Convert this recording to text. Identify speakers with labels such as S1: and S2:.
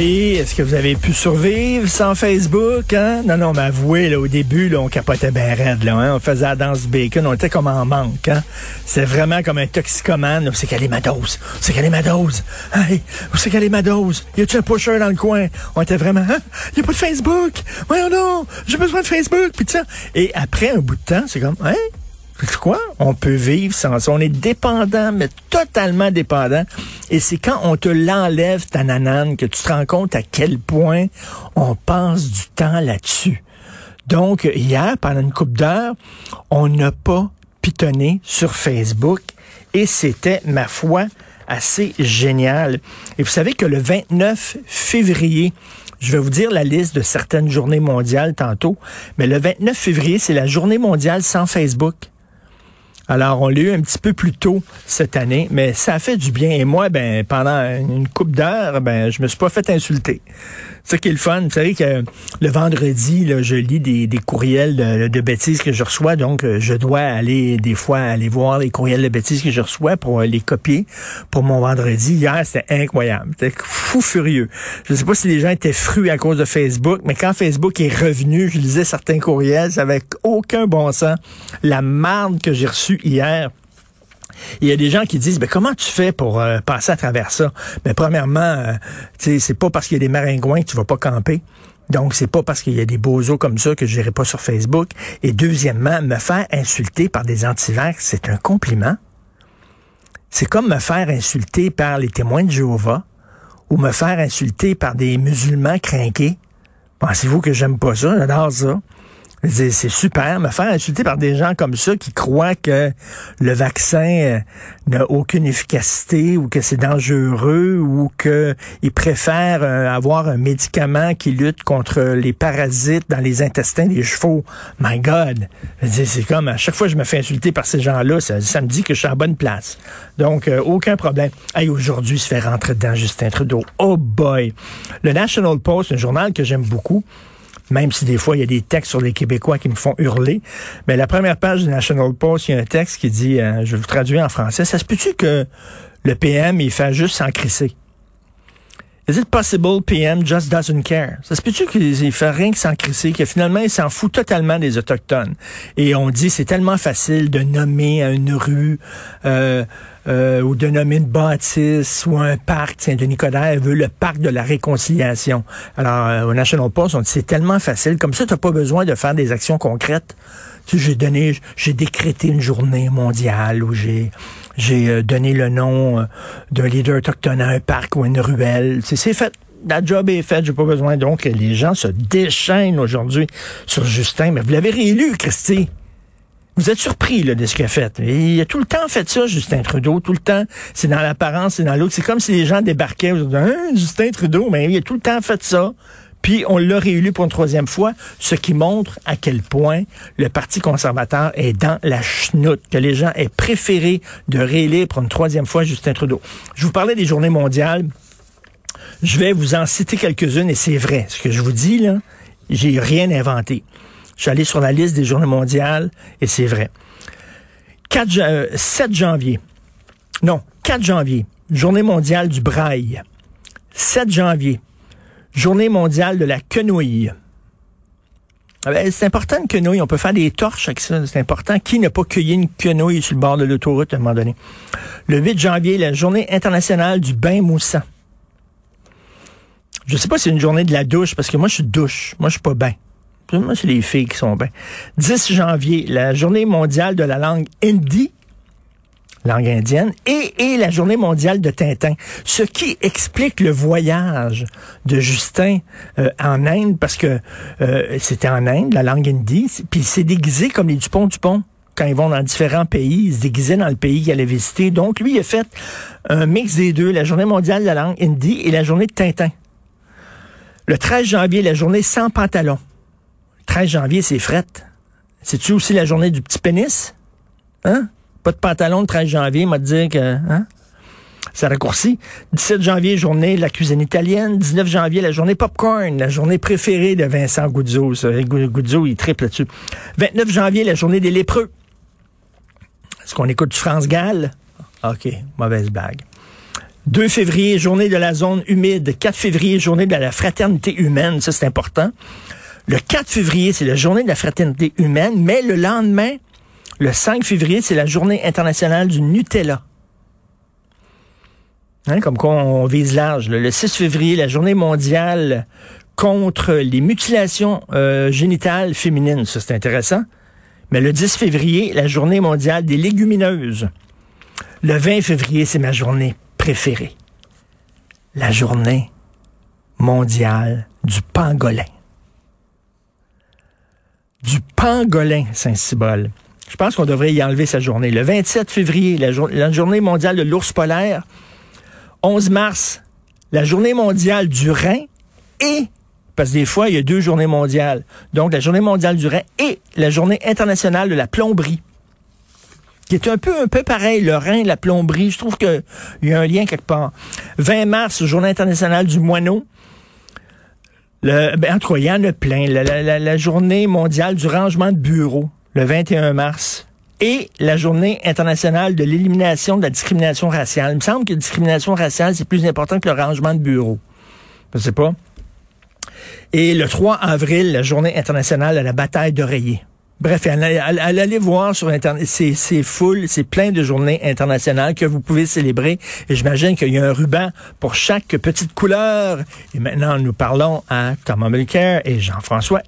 S1: Est-ce que vous avez pu survivre sans Facebook? Hein? Non, non, mais avouez, là, au début, là, on capotait bien raide. Là, hein? On faisait la danse bacon, on était comme en manque. Hein? C'est vraiment comme un toxicomane. C'est qu'elle est ma dose? C'est qu'elle est ma dose? Hey, c'est qu'elle est ma dose? Y a-tu un pusher dans le coin? On était vraiment... Hein? Y a pas de Facebook? Voyons non! J'ai besoin de Facebook! Puis. Et après un bout de temps, c'est comme... Hein? Quoi? On peut vivre sans ça. On est dépendant, mais totalement dépendant. Et c'est quand on te l'enlève, ta nanane, que tu te rends compte à quel point on passe du temps là-dessus. Donc, hier, pendant une coupe d'heure, on n'a pas pitonné sur Facebook et c'était, ma foi, assez génial. Et vous savez que le 29 février, je vais vous dire la liste de certaines journées mondiales tantôt, mais le 29 février, c'est la journée mondiale sans Facebook. Alors, on l'a eu un petit peu plus tôt cette année, mais ça a fait du bien. Et moi, ben, pendant une coupe d'heures, ben, je me suis pas fait insulter. C'est ça qui est le fun. Vous savez que le vendredi, là, je lis des, courriels de, bêtises que je reçois, donc euh, je dois aller des fois aller voir les courriels de bêtises que je reçois pour euh, les copier pour mon vendredi. Hier, c'était incroyable. C'était fou furieux. Je sais pas si les gens étaient fruits à cause de Facebook, mais quand Facebook est revenu, je lisais certains courriels, avait aucun bon sens. La marde que j'ai reçue hier. Il y a des gens qui disent, ben, comment tu fais pour euh, passer à travers ça? Mais premièrement, euh, c'est pas parce qu'il y a des maringouins que tu vas pas camper. Donc, c'est pas parce qu'il y a des beaux os comme ça que je n'irai pas sur Facebook. Et deuxièmement, me faire insulter par des antivax, c'est un compliment. C'est comme me faire insulter par les témoins de Jéhovah ou me faire insulter par des musulmans crinqués. Pensez-vous que j'aime pas ça? J'adore ça. C'est super, me faire insulter par des gens comme ça qui croient que le vaccin euh, n'a aucune efficacité ou que c'est dangereux ou qu'ils préfèrent euh, avoir un médicament qui lutte contre les parasites dans les intestins des chevaux. My God! C'est comme à chaque fois que je me fais insulter par ces gens-là, ça, me dit que je suis en bonne place. Donc, euh, aucun problème. Hey, aujourd'hui, se fait rentrer dedans Justin Trudeau. Oh boy! Le National Post, un journal que j'aime beaucoup, même si des fois il y a des textes sur les Québécois qui me font hurler. Mais la première page du National Post, il y a un texte qui dit, euh, je vais vous traduire en français, ça se peut-tu que le PM, il fait juste s'en crisser? Is it possible PM just doesn't care? Ça se peut-tu qu'il fait rien que s'en crisser, que finalement il s'en fout totalement des Autochtones? Et on dit c'est tellement facile de nommer une rue euh, euh, ou de nommer une bâtisse ou un parc. Saint-Denis Coderre veut le parc de la réconciliation. Alors, euh, au National Post, on dit c'est tellement facile. Comme ça, tu n'as pas besoin de faire des actions concrètes. Tu sais, j'ai donné, j'ai décrété une journée mondiale où j'ai euh, donné le nom euh, d'un leader autochtone à un parc ou une ruelle. C'est fait. La job est faite, j'ai pas besoin. Donc, les gens se déchaînent aujourd'hui sur Justin. Mais vous l'avez réélu, Christy. Vous êtes surpris là, de ce qu'il a fait. il a tout le temps fait ça, Justin Trudeau. Tout le temps, c'est dans l'apparence, c'est dans l'autre. C'est comme si les gens débarquaient. Hein, Justin Trudeau, mais il a tout le temps fait ça. Puis on l'a réélu pour une troisième fois, ce qui montre à quel point le Parti conservateur est dans la chenoute, que les gens aient préféré de réélire pour une troisième fois Justin Trudeau. Je vous parlais des journées mondiales. Je vais vous en citer quelques-unes et c'est vrai. Ce que je vous dis, là, j'ai rien inventé. Je suis allé sur la liste des journées mondiales et c'est vrai. 4, 7 janvier. Non, 4 janvier. Journée mondiale du braille. 7 janvier. Journée mondiale de la quenouille. Ah ben, c'est important une quenouille. On peut faire des torches avec ça. C'est important. Qui n'a pas cueilli une quenouille sur le bord de l'autoroute à un moment donné? Le 8 janvier, la journée internationale du bain moussant. Je sais pas si c'est une journée de la douche, parce que moi, je suis douche. Moi, je suis pas bain. Moi, c'est les filles qui sont bain. 10 janvier, la journée mondiale de la langue hindi langue indienne, et, et la journée mondiale de Tintin. Ce qui explique le voyage de Justin euh, en Inde, parce que euh, c'était en Inde, la langue hindi, puis il s'est déguisé comme les Dupont-Dupont quand ils vont dans différents pays, ils se déguisaient dans le pays qu'il allait visiter. Donc, lui, il a fait un mix des deux, la journée mondiale de la langue hindi et la journée de Tintin. Le 13 janvier, la journée sans pantalon. Le 13 janvier, c'est fret. C'est-tu aussi la journée du petit pénis? Hein? Pas de pantalon le 13 janvier, m'a dit que hein? ça raccourci. 17 janvier, journée de la cuisine italienne. 19 janvier, la journée popcorn, la journée préférée de Vincent Guzzo. Guzzo, il triple là-dessus. 29 janvier, la journée des lépreux. Est-ce qu'on écoute France Gall? OK, mauvaise bague. 2 février, journée de la zone humide. 4 février, journée de la fraternité humaine. Ça, c'est important. Le 4 février, c'est la journée de la fraternité humaine, mais le lendemain, le 5 février, c'est la journée internationale du Nutella. Hein, comme quoi on vise large. Le 6 février, la journée mondiale contre les mutilations euh, génitales féminines. Ça, c'est intéressant. Mais le 10 février, la journée mondiale des légumineuses. Le 20 février, c'est ma journée préférée. La journée mondiale du pangolin. Du pangolin, Saint-Cybole. Je pense qu'on devrait y enlever sa journée. Le 27 février, la, journée mondiale de l'ours polaire. 11 mars, la journée mondiale du rein et, parce que des fois, il y a deux journées mondiales. Donc, la journée mondiale du rein et la journée internationale de la plomberie. Qui est un peu, un peu pareil, le rein, la plomberie. Je trouve qu'il y a un lien quelque part. 20 mars, journée internationale du moineau. Le, ben, en tout cas, plein. La, la, la journée mondiale du rangement de bureau le 21 mars, et la journée internationale de l'élimination de la discrimination raciale. Il me semble que la discrimination raciale, c'est plus important que le rangement de bureau. Je sais pas. Et le 3 avril, la journée internationale de la bataille d'oreiller. Bref, allez, voir sur Internet, c'est full, c'est plein de journées internationales que vous pouvez célébrer. Et j'imagine qu'il y a un ruban pour chaque petite couleur. Et maintenant, nous parlons à Thomas Mulcair et Jean-François